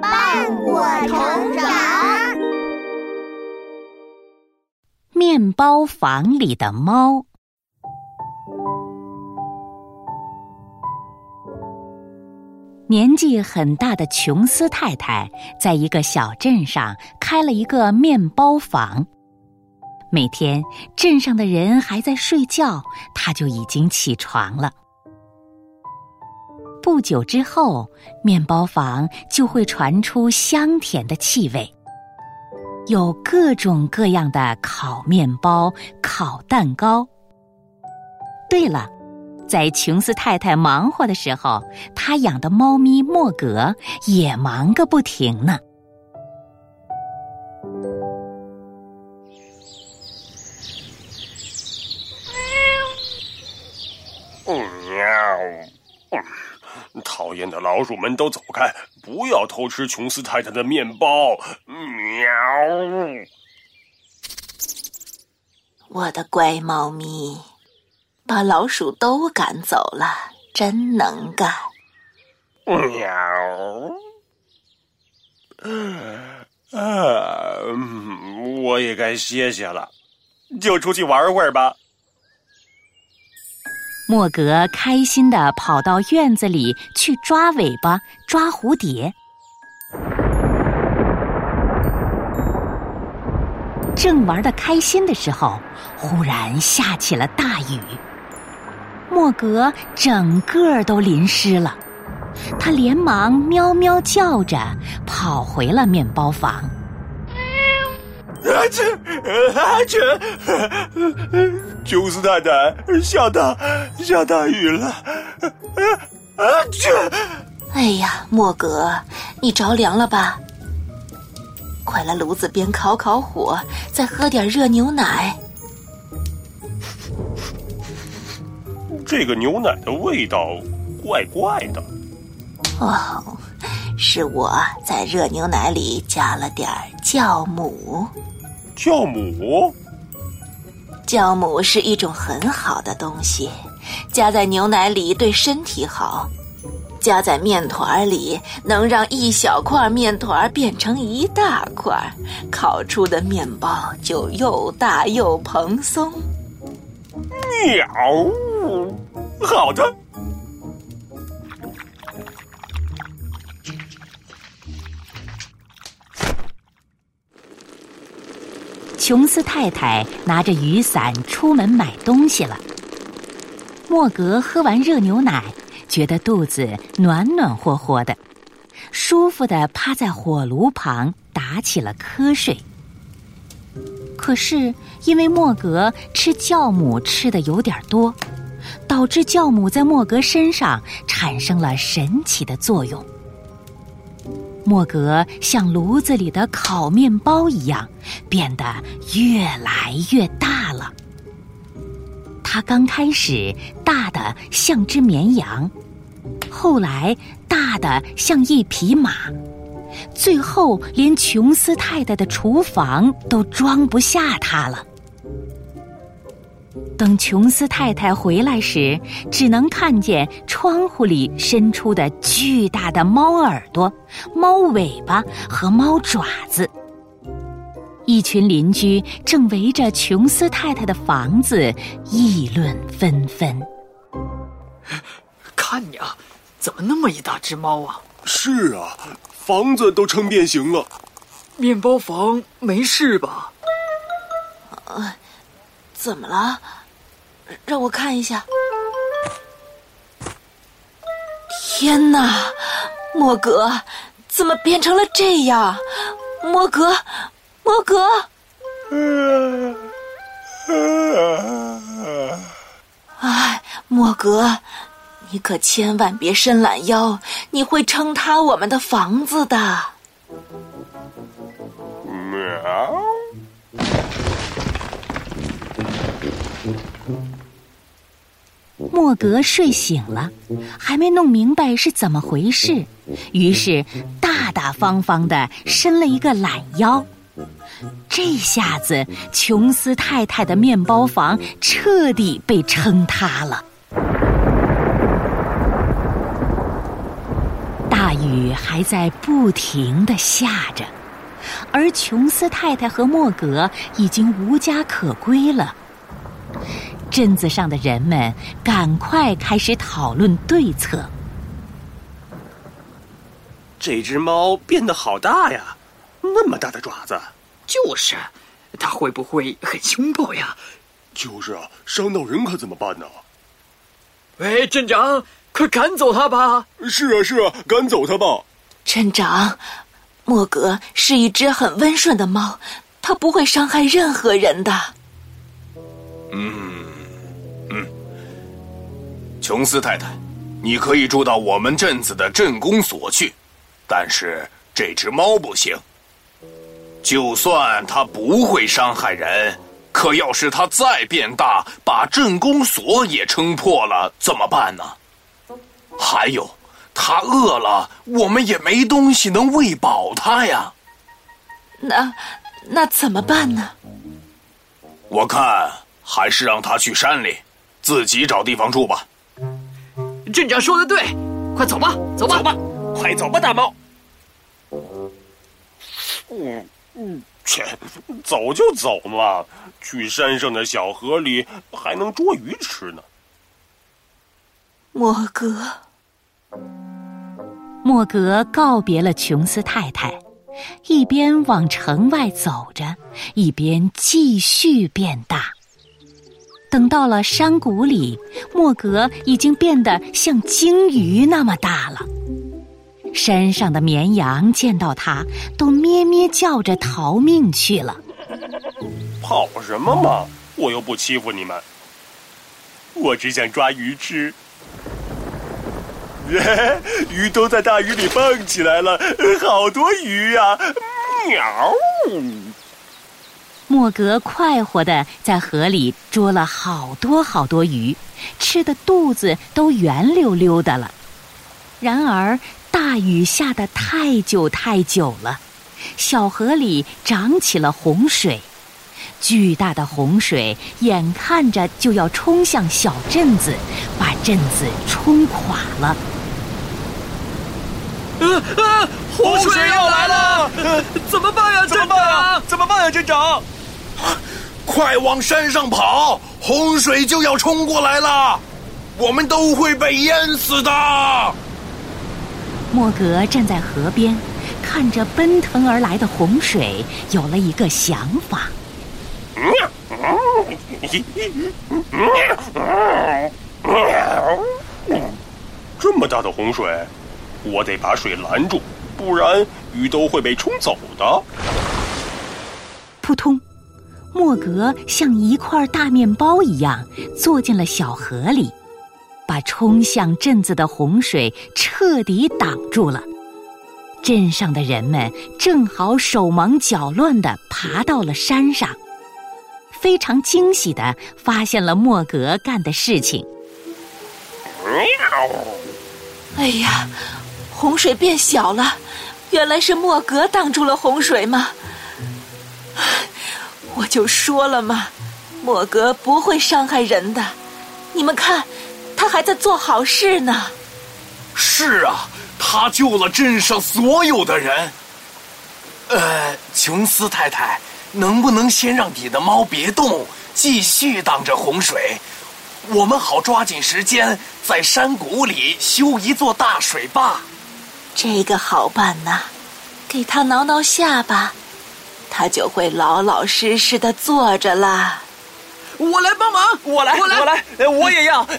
伴我成长。面包房里的猫。年纪很大的琼斯太太在一个小镇上开了一个面包房。每天镇上的人还在睡觉，她就已经起床了。不久之后，面包房就会传出香甜的气味，有各种各样的烤面包、烤蛋糕。对了。在琼斯太太忙活的时候，她养的猫咪莫格也忙个不停呢。讨厌的老鼠们都走开，不要偷吃琼斯太太的面包。喵！我的乖猫咪。把老鼠都赶走了，真能干！喵，啊，我也该歇歇了，就出去玩会儿吧。莫格开心的跑到院子里去抓尾巴、抓蝴蝶，正玩的开心的时候，忽然下起了大雨。莫格整个都淋湿了，他连忙喵喵叫着跑回了面包房。啊去啊去！琼斯太太，下大下大雨了！啊去！哎呀，莫格，你着凉了吧？快来炉子边烤烤火，再喝点热牛奶。这个牛奶的味道怪怪的。哦，是我在热牛奶里加了点酵母。酵母？酵母是一种很好的东西，加在牛奶里对身体好。加在面团里，能让一小块面团变成一大块，烤出的面包就又大又蓬松。喵。好的。琼斯太太拿着雨伞出门买东西了。莫格喝完热牛奶，觉得肚子暖暖和和的，舒服的趴在火炉旁打起了瞌睡。可是因为莫格吃酵母吃的有点多。导致酵母在莫格身上产生了神奇的作用。莫格像炉子里的烤面包一样，变得越来越大了。他刚开始大的像只绵羊，后来大的像一匹马，最后连琼斯太太的厨房都装不下他了。等琼斯太太回来时，只能看见窗户里伸出的巨大的猫耳朵、猫尾巴和猫爪子。一群邻居正围着琼斯太太的房子议论纷纷。看你啊，怎么那么一大只猫啊？是啊，房子都撑变形了。面包房没事吧？呃，怎么了？让我看一下。天哪，莫格，怎么变成了这样？莫格，莫格。哎，莫格，你可千万别伸懒腰，你会撑塌我们的房子的。喵。莫格睡醒了，还没弄明白是怎么回事，于是大大方方的伸了一个懒腰。这下子，琼斯太太的面包房彻底被撑塌了。大雨还在不停的下着，而琼斯太太和莫格已经无家可归了。镇子上的人们赶快开始讨论对策。这只猫变得好大呀，那么大的爪子！就是，它会不会很凶暴呀？就是啊，伤到人可怎么办呢？喂，镇长，快赶走它吧！是啊，是啊，赶走它吧！镇长，莫格是一只很温顺的猫，它不会伤害任何人的。嗯嗯，琼斯太太，你可以住到我们镇子的镇公所去。但是这只猫不行，就算它不会伤害人，可要是它再变大，把镇公所也撑破了，怎么办呢？还有，它饿了，我们也没东西能喂饱它呀。那那怎么办呢？我看还是让它去山里，自己找地方住吧。镇长说的对，快走吧，走吧，走吧，快走吧，大猫。嗯嗯，切，走就走嘛，去山上的小河里还能捉鱼吃呢。莫格，莫格告别了琼斯太太，一边往城外走着，一边继续变大。等到了山谷里，莫格已经变得像鲸鱼那么大了。山上的绵羊见到它，都咩咩叫着逃命去了。跑什么嘛！我又不欺负你们，我只想抓鱼吃。鱼都在大鱼里蹦起来了，好多鱼呀！喵！莫格快活的在河里捉了好多好多鱼，吃的肚子都圆溜溜的了。然而。大雨下得太久太久了，小河里涨起了洪水，巨大的洪水眼看着就要冲向小镇子，把镇子冲垮了。啊啊！洪水要来了，怎么办呀，镇长？怎么办呀，镇长？快往山上跑，洪水就要冲过来了，我们都会被淹死的。莫格站在河边，看着奔腾而来的洪水，有了一个想法。这么大的洪水，我得把水拦住，不然鱼都会被冲走的。扑通，莫格像一块大面包一样坐进了小河里。把冲向镇子的洪水彻底挡住了。镇上的人们正好手忙脚乱地爬到了山上，非常惊喜地发现了莫格干的事情。哎呀，洪水变小了，原来是莫格挡住了洪水吗？我就说了嘛，莫格不会伤害人的。你们看。他还在做好事呢。是啊，他救了镇上所有的人。呃，琼斯太太，能不能先让你的猫别动，继续挡着洪水？我们好抓紧时间在山谷里修一座大水坝。这个好办呐，给他挠挠下巴，他就会老老实实的坐着啦。我来帮忙，我来，我来，我来，我也要。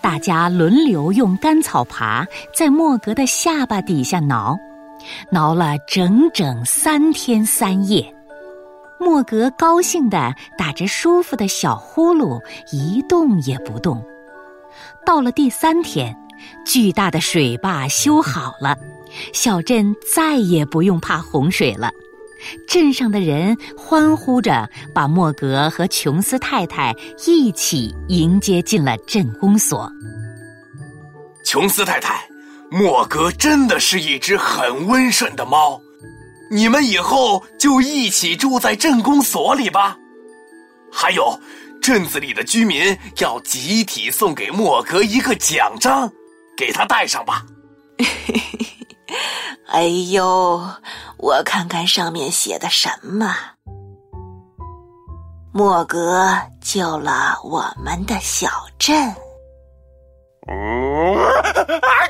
大家轮流用干草耙在莫格的下巴底下挠，挠了整整三天三夜。莫格高兴地打着舒服的小呼噜，一动也不动。到了第三天，巨大的水坝修好了，小镇再也不用怕洪水了。镇上的人欢呼着，把莫格和琼斯太太一起迎接进了镇公所。琼斯太太，莫格真的是一只很温顺的猫。你们以后就一起住在镇公所里吧。还有，镇子里的居民要集体送给莫格一个奖章，给他带上吧。哎呦，我看看上面写的什么。莫格救了我们的小镇。啊！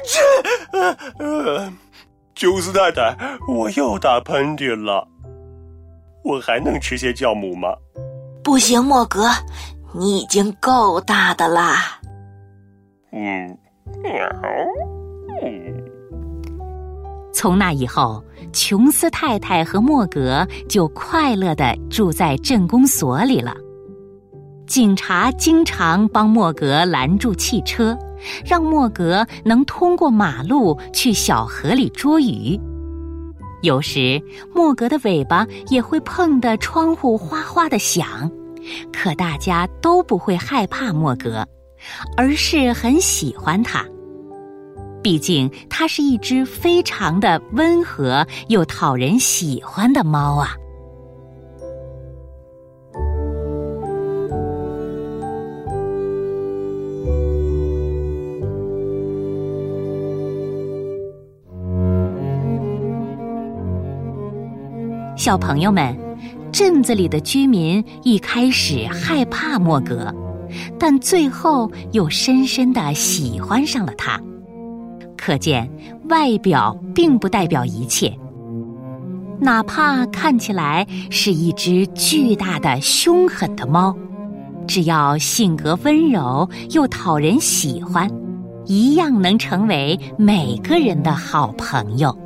这，琼斯太太，我又打喷嚏了。我还能吃些酵母吗？不行，莫格，你已经够大的啦。嗯，喵，嗯。从那以后，琼斯太太和莫格就快乐的住在镇公所里了。警察经常帮莫格拦住汽车，让莫格能通过马路去小河里捉鱼。有时，莫格的尾巴也会碰得窗户哗哗的响，可大家都不会害怕莫格，而是很喜欢它。毕竟，它是一只非常的温和又讨人喜欢的猫啊！小朋友们，镇子里的居民一开始害怕莫格，但最后又深深的喜欢上了他。可见，外表并不代表一切。哪怕看起来是一只巨大的、凶狠的猫，只要性格温柔又讨人喜欢，一样能成为每个人的好朋友。